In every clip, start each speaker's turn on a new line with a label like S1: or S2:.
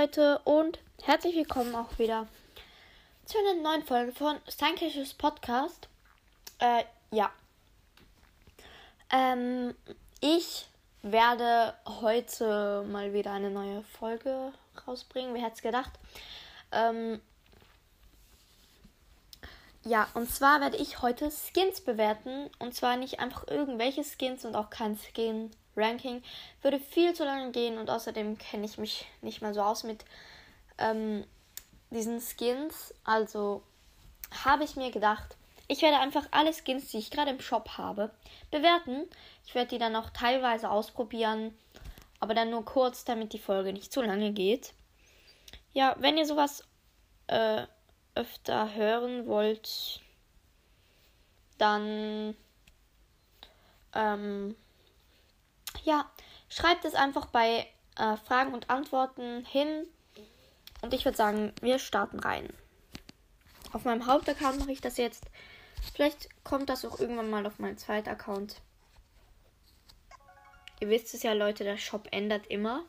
S1: Leute und herzlich willkommen auch wieder zu einer neuen Folge von Steinkirches Podcast. Äh, ja. Ähm, ich werde heute mal wieder eine neue Folge rausbringen. Wer hätte es gedacht? Ähm, ja, und zwar werde ich heute Skins bewerten. Und zwar nicht einfach irgendwelche Skins und auch kein Skin-Ranking. Würde viel zu lange gehen und außerdem kenne ich mich nicht mal so aus mit ähm, diesen Skins. Also habe ich mir gedacht, ich werde einfach alle Skins, die ich gerade im Shop habe, bewerten. Ich werde die dann auch teilweise ausprobieren, aber dann nur kurz, damit die Folge nicht zu lange geht. Ja, wenn ihr sowas äh, öfter hören wollt, dann ähm, ja, schreibt es einfach bei äh, Fragen und Antworten hin. Und ich würde sagen, wir starten rein. Auf meinem Hauptaccount mache ich das jetzt. Vielleicht kommt das auch irgendwann mal auf meinen zweiten Account. Ihr wisst es ja, Leute, der Shop ändert immer.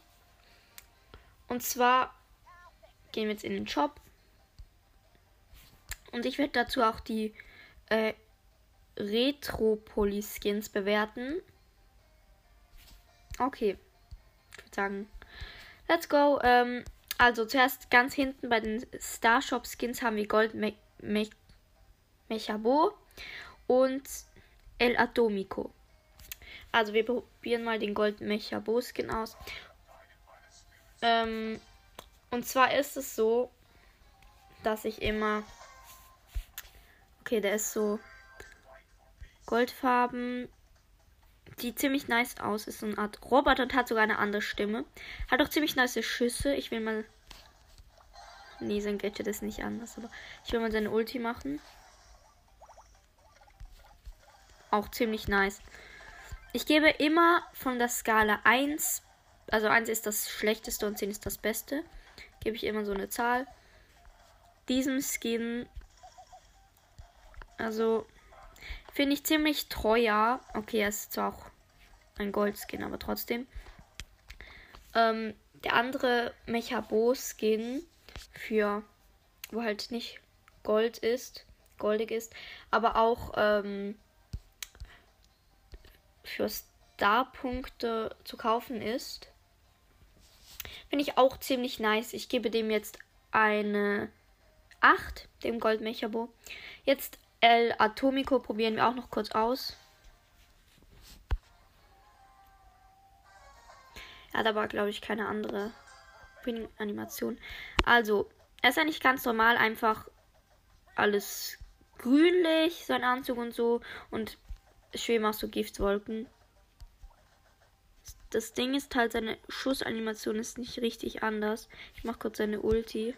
S1: Und zwar gehen wir jetzt in den Shop. Und ich werde dazu auch die äh, Retropolis-Skins bewerten. Okay. Ich würde sagen, let's go. Ähm, also zuerst ganz hinten bei den Starshop Skins haben wir Gold Me Me Mechabo und El Atomico. Also wir probieren mal den Gold Mechabo Skin aus. Ähm, und zwar ist es so, dass ich immer Okay, der ist so goldfarben. Sieht ziemlich nice aus. Ist so eine Art Roboter und hat sogar eine andere Stimme. Hat auch ziemlich nice Schüsse. Ich will mal. Nee, sein Gadget ist nicht anders, aber ich will mal seine Ulti machen. Auch ziemlich nice. Ich gebe immer von der Skala 1, also 1 ist das schlechteste und 10 ist das beste, gebe ich immer so eine Zahl. Diesem Skin also, finde ich ziemlich teuer. Okay, er ist zwar auch ein Goldskin, aber trotzdem. Ähm, der andere Mechabo-Skin für, wo halt nicht Gold ist, goldig ist, aber auch ähm, für Star-Punkte zu kaufen ist. Finde ich auch ziemlich nice. Ich gebe dem jetzt eine 8, dem Gold Mechabo. Jetzt El Atomico probieren wir auch noch kurz aus. Er hat aber, glaube ich, keine andere Animation. Also, er ist eigentlich ganz normal, einfach alles grünlich, sein Anzug und so. Und schweben auch so Giftwolken. Das Ding ist halt, seine Schussanimation ist nicht richtig anders. Ich mache kurz seine Ulti.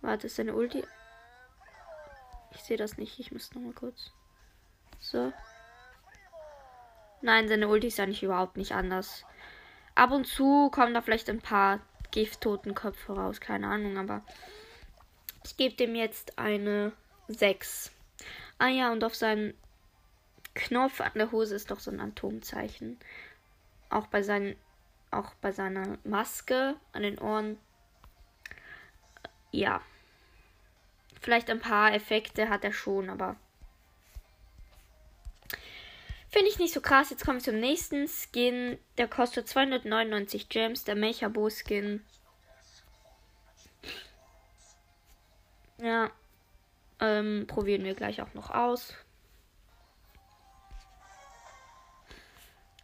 S1: Warte, ist seine Ulti? Ich sehe das nicht. Ich muss noch mal kurz. So. Nein, seine Ulti ist nicht überhaupt nicht anders. Ab und zu kommen da vielleicht ein paar Gifttotenköpfe raus. Keine Ahnung, aber ich gebe dem jetzt eine 6. Ah ja, und auf seinem Knopf an der Hose ist doch so ein Atomzeichen. Auch bei seinen, auch bei seiner Maske an den Ohren ja. Vielleicht ein paar Effekte hat er schon, aber. Finde ich nicht so krass. Jetzt kommen wir zum nächsten Skin. Der kostet 299 Gems. Der Mechabo Skin. Ja. Ähm, probieren wir gleich auch noch aus.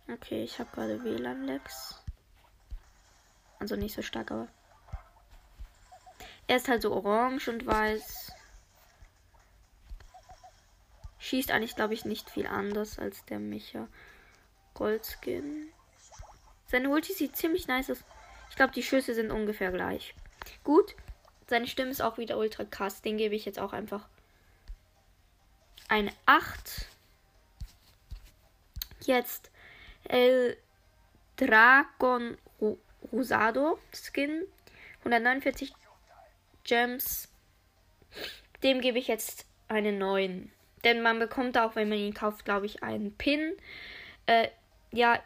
S1: Okay, ich habe gerade WLAN-Lags. Also nicht so stark, aber. Er ist halt so orange und weiß. Schießt eigentlich, glaube ich, nicht viel anders als der Micha Goldskin. Seine Ulti sieht ziemlich nice aus. Ich glaube, die Schüsse sind ungefähr gleich. Gut. Seine Stimme ist auch wieder ultra krass. Den gebe ich jetzt auch einfach eine 8. Jetzt El Dragon Rosado Skin. 149 Gems. Dem gebe ich jetzt eine 9. Denn man bekommt auch, wenn man ihn kauft, glaube ich, einen Pin. Äh, ja,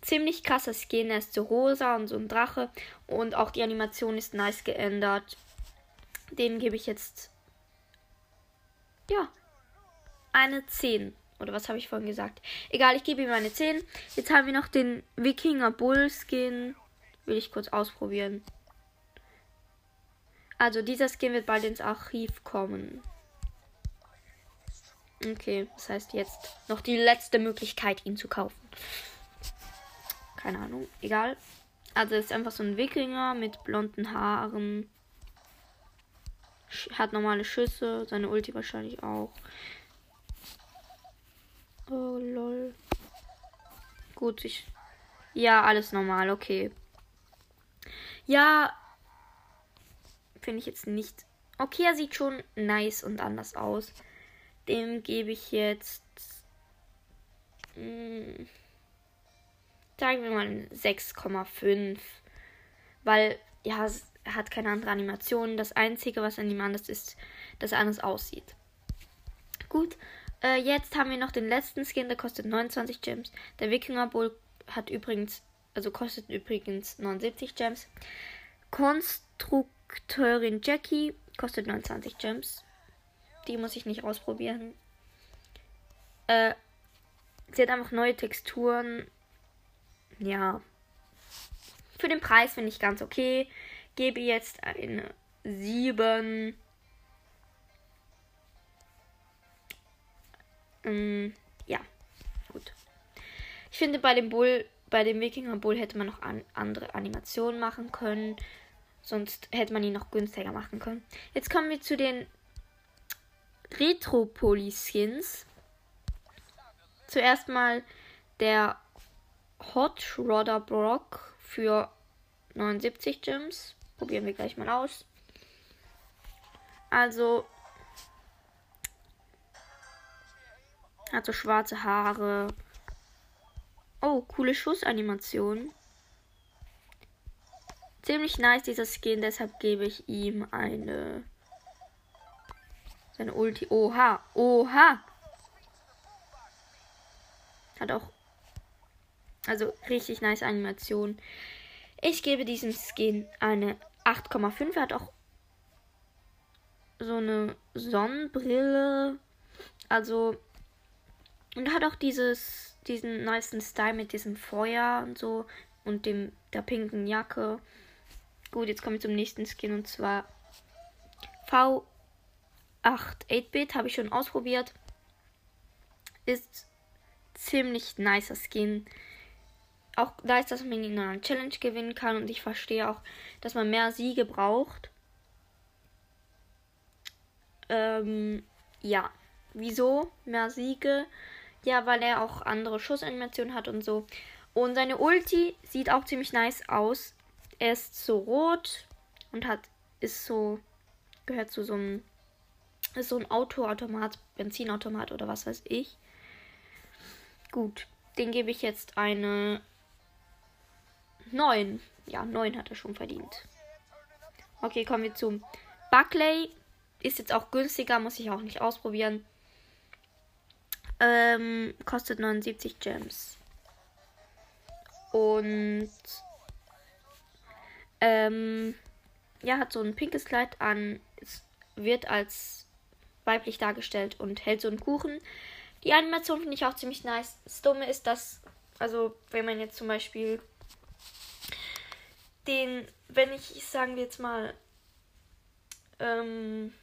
S1: ziemlich krasser Skin. Er ist so rosa und so ein Drache. Und auch die Animation ist nice geändert. Den gebe ich jetzt. Ja. Eine 10. Oder was habe ich vorhin gesagt? Egal, ich gebe ihm eine 10. Jetzt haben wir noch den Wikinger Bull Skin. Will ich kurz ausprobieren. Also dieser Skin wird bald ins Archiv kommen. Okay, das heißt jetzt noch die letzte Möglichkeit, ihn zu kaufen. Keine Ahnung, egal. Also ist einfach so ein Wikinger mit blonden Haaren. Hat normale Schüsse, seine Ulti wahrscheinlich auch. Oh lol. Gut, ich. Ja, alles normal, okay. Ja. Finde ich jetzt nicht. Okay, er sieht schon nice und anders aus. Dem gebe ich jetzt. Mh, hm, sagen wir mal 6,5. Weil, ja, er hat keine andere Animation. Das Einzige, was an ihm anders ist, dass er anders aussieht. Gut, äh, jetzt haben wir noch den letzten Skin, der kostet 29 Gems. Der Wikinger Bull hat übrigens, also kostet übrigens 79 Gems. Konstrukteurin Jackie kostet 29 Gems. Die muss ich nicht ausprobieren. Äh, sie hat einfach neue Texturen. Ja. Für den Preis finde ich ganz okay. Gebe jetzt eine 7. Ähm, ja, gut. Ich finde bei dem Bull, bei dem Wikinger Bull hätte man noch an, andere Animationen machen können. Sonst hätte man ihn noch günstiger machen können. Jetzt kommen wir zu den Retro-Poly-Skins. Zuerst mal der Hot Rodder Brock für 79 Gems. Probieren wir gleich mal aus. Also hat so schwarze Haare. Oh, coole Schussanimation. Ziemlich nice dieser Skin, deshalb gebe ich ihm eine seine Ulti. Oha. Oha. Hat auch. Also richtig nice Animation. Ich gebe diesem Skin eine 8,5. Er hat auch so eine Sonnenbrille. Also. Und hat auch dieses, diesen niceen Style mit diesem Feuer und so. Und dem der pinken Jacke. Gut, jetzt komme ich zum nächsten Skin und zwar V 8 8-Bit habe ich schon ausprobiert. Ist ziemlich nicer Skin. Auch nice, dass man in einer Challenge gewinnen kann und ich verstehe auch, dass man mehr Siege braucht. Ähm, ja. Wieso mehr Siege? Ja, weil er auch andere Schussanimationen hat und so. Und seine Ulti sieht auch ziemlich nice aus. Er ist so rot und hat ist so gehört zu so einem ist so ein Autoautomat, Benzinautomat oder was weiß ich. Gut, den gebe ich jetzt eine 9. Ja, 9 hat er schon verdient. Okay, kommen wir zum Buckley. Ist jetzt auch günstiger, muss ich auch nicht ausprobieren. Ähm, kostet 79 Gems. Und ähm, ja, hat so ein pinkes Kleid an. Es wird als weiblich dargestellt und hält so einen Kuchen. Die Animation finde ich auch ziemlich nice. Das Dumme ist, dass, also wenn man jetzt zum Beispiel den, wenn ich, sagen wir jetzt mal, ähm,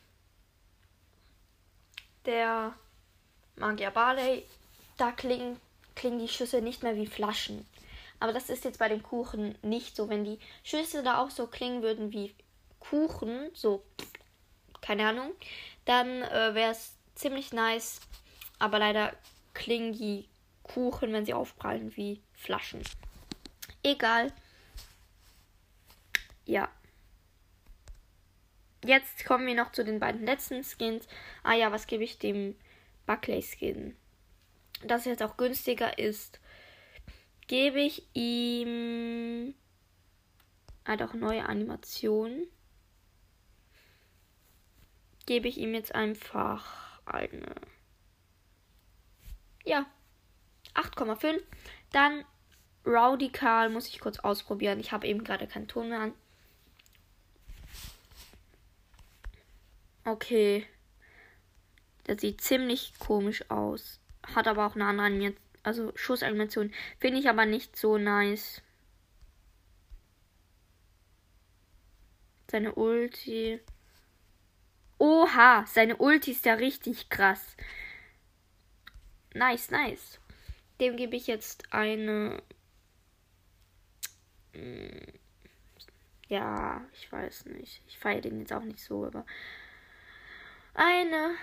S1: der Magier Barley, da klingen, klingen die Schüsse nicht mehr wie Flaschen. Aber das ist jetzt bei dem Kuchen nicht so. Wenn die Schüsse da auch so klingen würden wie Kuchen, so, keine Ahnung, dann äh, wäre es ziemlich nice. Aber leider klingen die Kuchen, wenn sie aufprallen, wie Flaschen. Egal. Ja. Jetzt kommen wir noch zu den beiden letzten Skins. Ah ja, was gebe ich dem Buckley Skin? Das jetzt auch günstiger ist, gebe ich ihm. Hat auch neue Animationen gebe ich ihm jetzt einfach eine. Ja. 8,5. Dann Rowdy Karl muss ich kurz ausprobieren. Ich habe eben gerade keinen Ton mehr an. Okay. Der sieht ziemlich komisch aus. Hat aber auch eine andere Animation. Also Schussanimation. Finde ich aber nicht so nice. Seine Ulti. Oha, seine Ulti ist ja richtig krass. Nice, nice. Dem gebe ich jetzt eine. Hm, ja, ich weiß nicht. Ich feiere den jetzt auch nicht so, aber eine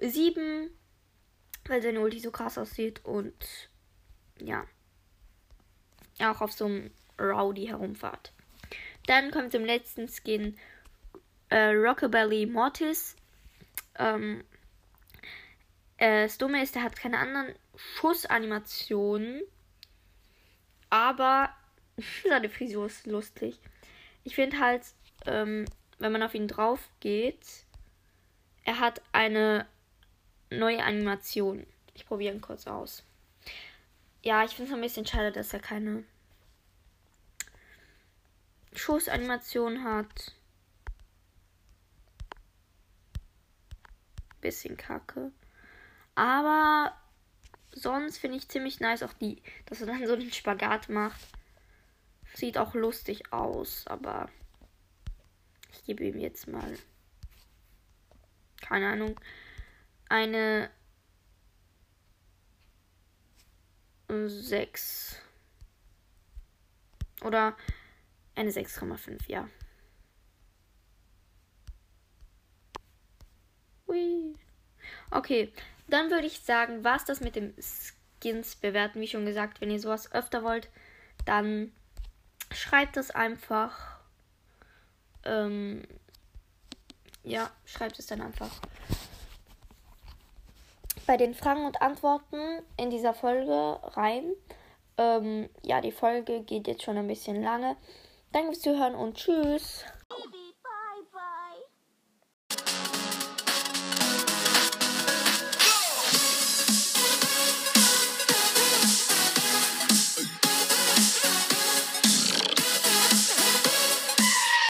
S1: 7, weil seine Ulti so krass aussieht und ja, auch auf so einem Rowdy herumfahrt. Dann kommt zum letzten Skin äh, Rockabilly Mortis. Ähm, äh, das Dumme ist, der hat keine anderen Schussanimationen, aber seine Frisur ist lustig. Ich finde halt, ähm, wenn man auf ihn drauf geht, er hat eine neue Animation. Ich probiere ihn kurz aus. Ja, ich finde es ein bisschen schade, dass er keine Schussanimation hat. Bisschen kacke. Aber sonst finde ich ziemlich nice auch die, dass er dann so den Spagat macht. Sieht auch lustig aus, aber ich gebe ihm jetzt mal keine Ahnung, eine 6. Oder eine 6,5, ja. Okay, dann würde ich sagen, was das mit dem Skins bewerten. Wie schon gesagt, wenn ihr sowas öfter wollt, dann schreibt es einfach. Ähm, ja, schreibt es dann einfach. Bei den Fragen und Antworten in dieser Folge rein. Ähm, ja, die Folge geht jetzt schon ein bisschen lange. Danke fürs Zuhören und tschüss.